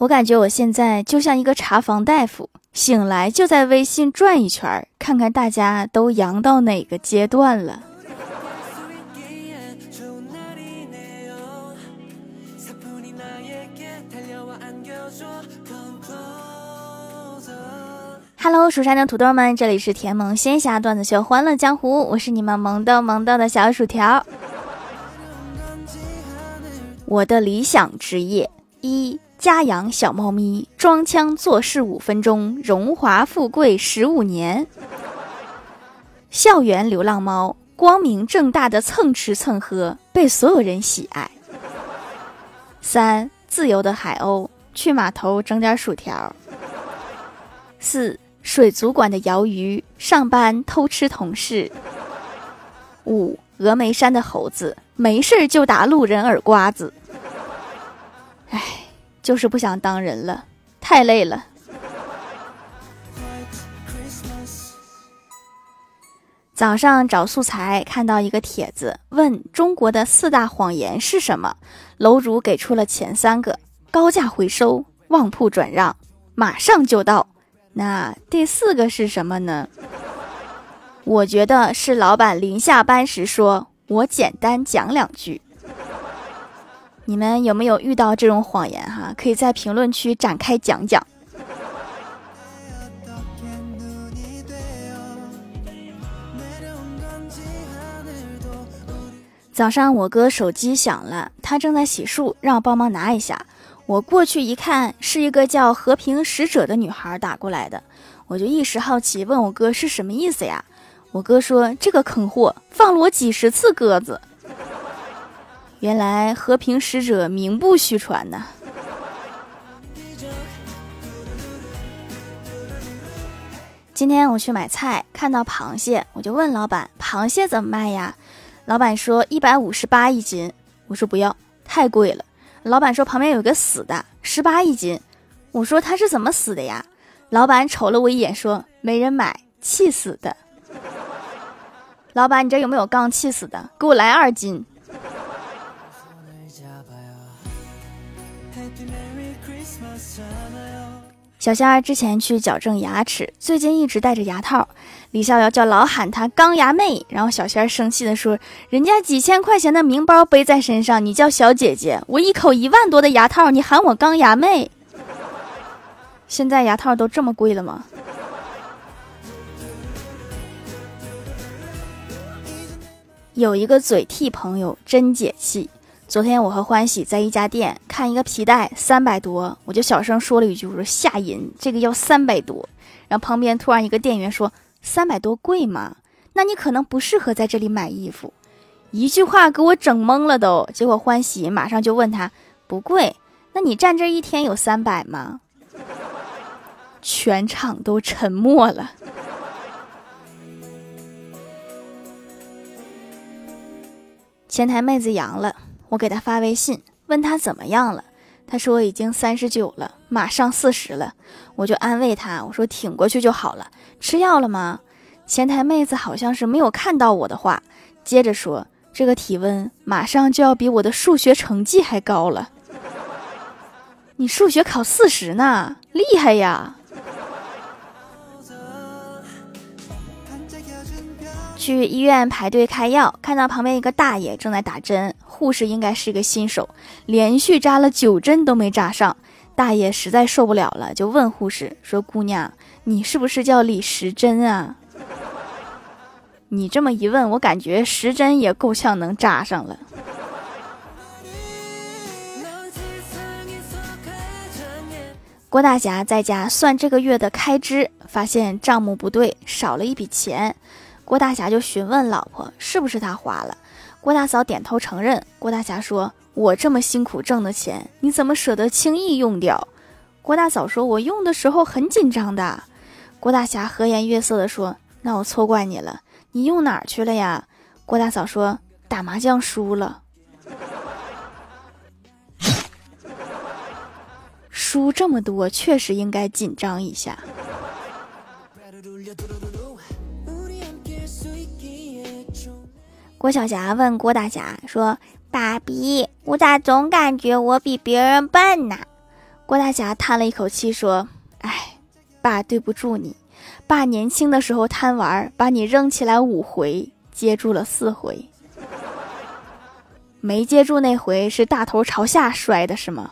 我感觉我现在就像一个查房大夫，醒来就在微信转一圈，看看大家都阳到哪个阶段了。Hello，蜀山的土豆们，这里是甜萌仙侠段子秀《欢乐江湖》，我是你们萌豆萌豆的小薯条。我的理想职业一。家养小猫咪，装腔作势五分钟，荣华富贵十五年。校园流浪猫，光明正大的蹭吃蹭喝，被所有人喜爱。三自由的海鸥，去码头整点薯条。四水族馆的鳐鱼，上班偷吃同事。五峨眉山的猴子，没事就打路人耳刮子。就是不想当人了，太累了。早上找素材，看到一个帖子，问中国的四大谎言是什么？楼主给出了前三个：高价回收、旺铺转让、马上就到。那第四个是什么呢？我觉得是老板临下班时说：“我简单讲两句。”你们有没有遇到这种谎言哈？可以在评论区展开讲讲。早上我哥手机响了，他正在洗漱，让我帮忙拿一下。我过去一看，是一个叫和平使者的女孩打过来的，我就一时好奇，问我哥是什么意思呀？我哥说这个坑货放了我几十次鸽子。原来和平使者名不虚传呐！今天我去买菜，看到螃蟹，我就问老板：“螃蟹怎么卖呀？”老板说：“一百五十八一斤。”我说：“不要，太贵了。”老板说：“旁边有个死的，十八一斤。”我说：“他是怎么死的呀？”老板瞅了我一眼，说：“没人买，气死的。”老板，你这有没有刚气死的？给我来二斤。小仙儿之前去矫正牙齿，最近一直戴着牙套。李逍遥就老喊他“钢牙妹”，然后小仙儿生气的说：“人家几千块钱的名包背在身上，你叫小姐姐；我一口一万多的牙套，你喊我钢牙妹。现在牙套都这么贵了吗？”有一个嘴替朋友真解气。昨天我和欢喜在一家店看一个皮带，三百多，我就小声说了一句：“我说下淫，这个要三百多。”然后旁边突然一个店员说：“三百多贵吗？那你可能不适合在这里买衣服。”一句话给我整懵了都。结果欢喜马上就问他：“不贵，那你站这一天有三百吗？”全场都沉默了。前台妹子阳了。我给他发微信，问他怎么样了。他说已经三十九了，马上四十了。我就安慰他，我说挺过去就好了。吃药了吗？前台妹子好像是没有看到我的话，接着说这个体温马上就要比我的数学成绩还高了。你数学考四十呢，厉害呀！去医院排队开药，看到旁边一个大爷正在打针，护士应该是个新手，连续扎了九针都没扎上。大爷实在受不了了，就问护士说：“姑娘，你是不是叫李时珍啊？”你这么一问，我感觉时针也够呛能扎上了。郭大侠在家算这个月的开支，发现账目不对，少了一笔钱。郭大侠就询问老婆是不是他花了，郭大嫂点头承认。郭大侠说：“我这么辛苦挣的钱，你怎么舍得轻易用掉？”郭大嫂说：“我用的时候很紧张的。”郭大侠和颜悦色地说：“那我错怪你了，你用哪儿去了呀？”郭大嫂说：“打麻将输了，输这么多，确实应该紧张一下。”郭晓霞问郭大侠说：“爸比，我咋总感觉我比别人笨呢？”郭大侠叹了一口气说：“哎，爸对不住你。爸年轻的时候贪玩，把你扔起来五回，接住了四回。没接住那回是大头朝下摔的，是吗？”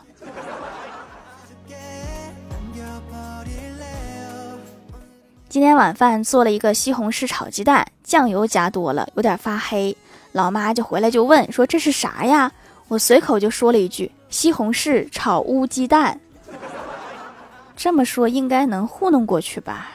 今天晚饭做了一个西红柿炒鸡蛋，酱油加多了，有点发黑。老妈就回来就问说：“这是啥呀？”我随口就说了一句：“西红柿炒乌鸡蛋。”这么说应该能糊弄过去吧？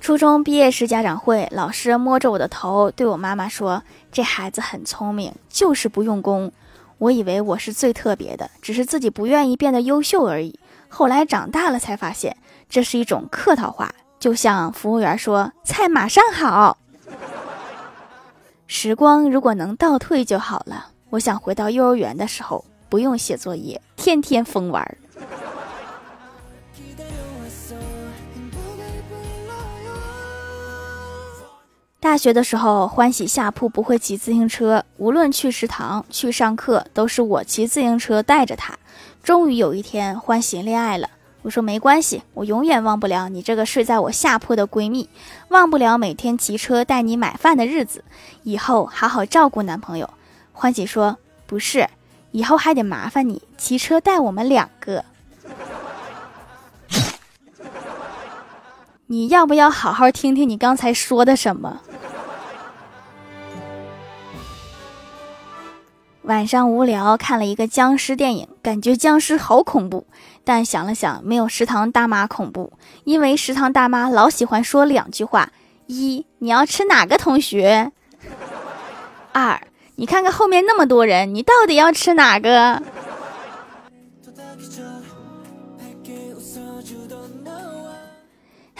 初中毕业时家长会，老师摸着我的头对我妈妈说：“这孩子很聪明，就是不用功。”我以为我是最特别的，只是自己不愿意变得优秀而已。后来长大了才发现，这是一种客套话，就像服务员说“菜马上好”。时光如果能倒退就好了。我想回到幼儿园的时候，不用写作业，天天疯玩。大学的时候，欢喜下铺不会骑自行车，无论去食堂、去上课，都是我骑自行车带着他。终于有一天，欢喜恋爱了。我说没关系，我永远忘不了你这个睡在我下铺的闺蜜，忘不了每天骑车带你买饭的日子。以后好好照顾男朋友。欢喜说不是，以后还得麻烦你骑车带我们两个。你要不要好好听听你刚才说的什么？晚上无聊看了一个僵尸电影，感觉僵尸好恐怖，但想了想，没有食堂大妈恐怖，因为食堂大妈老喜欢说两句话：一，你要吃哪个同学？二，你看看后面那么多人，你到底要吃哪个？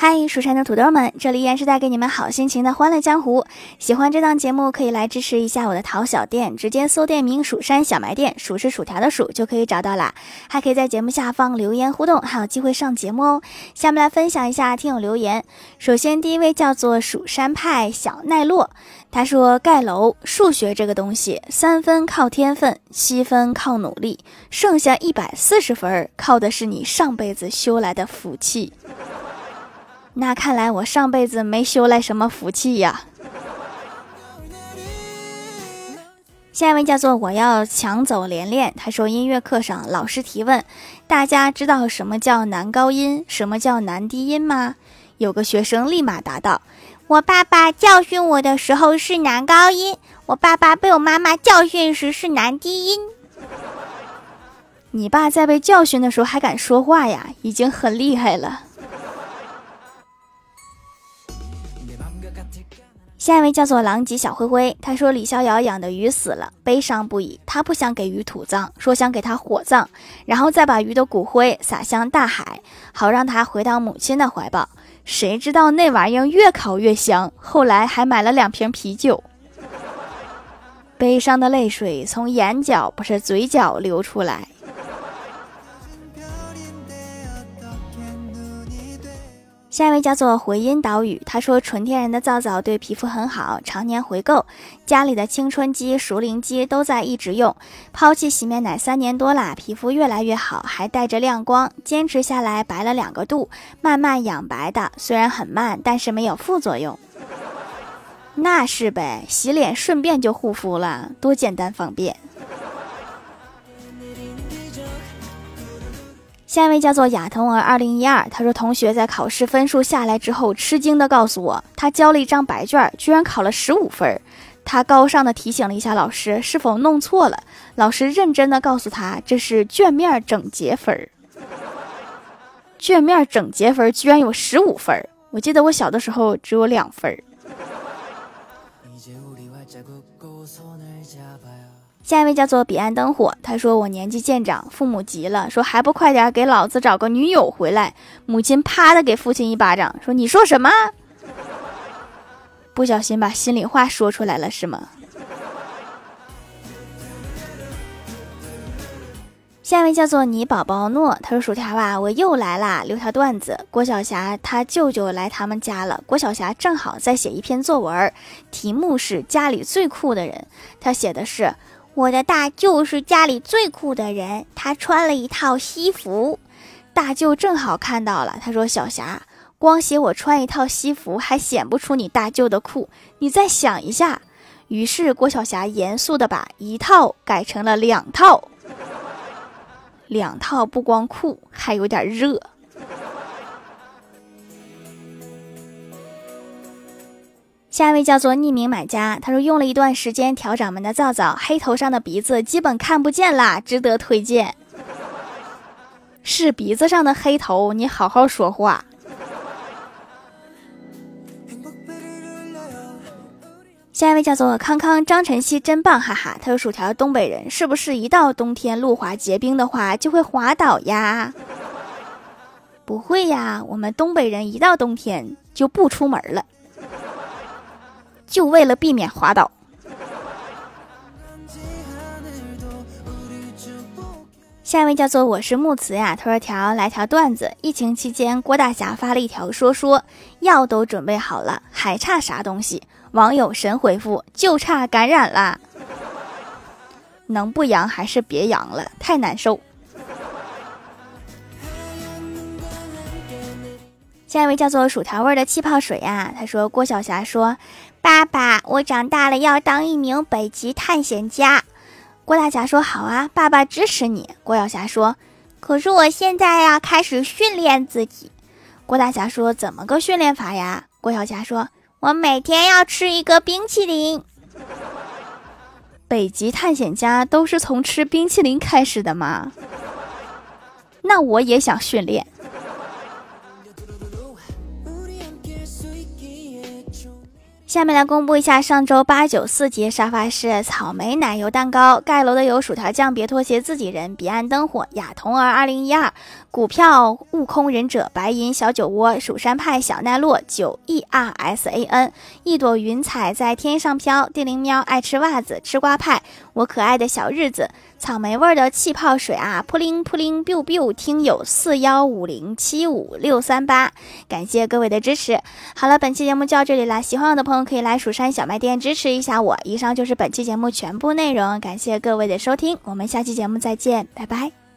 嗨，蜀山的土豆们，这里依然是带给你们好心情的欢乐江湖。喜欢这档节目，可以来支持一下我的淘小店，直接搜店名“蜀山小卖店”，数是薯条的数就可以找到啦。还可以在节目下方留言互动，还有机会上节目哦。下面来分享一下听友留言。首先，第一位叫做蜀山派小奈落，他说：“盖楼，数学这个东西，三分靠天分，七分靠努力，剩下一百四十分，靠的是你上辈子修来的福气。”那看来我上辈子没修来什么福气呀。下一位叫做我要抢走连连，他说音乐课上老师提问，大家知道什么叫男高音，什么叫男低音吗？有个学生立马答道：我爸爸教训我的时候是男高音，我爸爸被我妈妈教训时是男低音。你爸在被教训的时候还敢说话呀，已经很厉害了。下一位叫做狼藉小灰灰，他说李逍遥养的鱼死了，悲伤不已。他不想给鱼土葬，说想给他火葬，然后再把鱼的骨灰撒向大海，好让他回到母亲的怀抱。谁知道那玩意儿越烤越香，后来还买了两瓶啤酒。悲伤的泪水从眼角不是嘴角流出来。下一位叫做回音岛屿，他说纯天然的皂皂对皮肤很好，常年回购。家里的青春肌、熟龄肌都在一直用，抛弃洗面奶三年多啦，皮肤越来越好，还带着亮光，坚持下来白了两个度，慢慢养白的，虽然很慢，但是没有副作用。那是呗，洗脸顺便就护肤了，多简单方便。下一位叫做亚童儿二零一二，他说同学在考试分数下来之后，吃惊的告诉我，他交了一张白卷，居然考了十五分。他高尚的提醒了一下老师，是否弄错了？老师认真的告诉他，这是卷面整洁分。卷面整洁分居然有十五分，我记得我小的时候只有两分。下一位叫做彼岸灯火，他说我年纪渐长，父母急了，说还不快点给老子找个女友回来。母亲啪的给父亲一巴掌，说你说什么？不小心把心里话说出来了是吗？下一位叫做你宝宝诺，他说薯条啊，我又来啦，留条段子。郭晓霞他舅舅来他们家了，郭晓霞正好在写一篇作文，题目是家里最酷的人，他写的是。我的大舅是家里最酷的人，他穿了一套西服。大舅正好看到了，他说：“小霞，光写我穿一套西服还显不出你大舅的酷，你再想一下。”于是郭晓霞严肃的把一套改成了两套。两套不光酷，还有点热。下一位叫做匿名买家，他说用了一段时间调掌门的皂皂，黑头上的鼻子基本看不见啦，值得推荐。是鼻子上的黑头，你好好说话。下一位叫做康康张晨曦，真棒，哈哈。他说薯条东北人，是不是一到冬天路滑结冰的话就会滑倒呀？不会呀，我们东北人一到冬天就不出门了。就为了避免滑倒。下一位叫做我是木慈呀，他说条来条段子。疫情期间，郭大侠发了一条说说，药都准备好了，还差啥东西？网友神回复，就差感染啦。能不阳还是别阳了，太难受。下一位叫做薯条味的气泡水呀，他说郭晓霞说。爸爸，我长大了要当一名北极探险家。郭大侠说：“好啊，爸爸支持你。”郭晓霞说：“可是我现在要开始训练自己。”郭大侠说：“怎么个训练法呀？”郭晓霞说：“我每天要吃一个冰淇淋。”北极探险家都是从吃冰淇淋开始的吗？那我也想训练。下面来公布一下上周八九四节沙发是草莓奶油蛋糕，盖楼的有薯条酱、别拖鞋、自己人、彼岸灯火、亚童儿、二零一二股票、悟空忍者、白银小酒窝、蜀山派、小奈落、九 E R S A N、一朵云彩在天上飘、地灵喵爱吃袜子、吃瓜派、我可爱的小日子。草莓味的气泡水啊，扑灵扑灵 biu biu，听友四幺五零七五六三八，感谢各位的支持。好了，本期节目就到这里啦，喜欢我的朋友可以来蜀山小卖店支持一下我。以上就是本期节目全部内容，感谢各位的收听，我们下期节目再见，拜拜。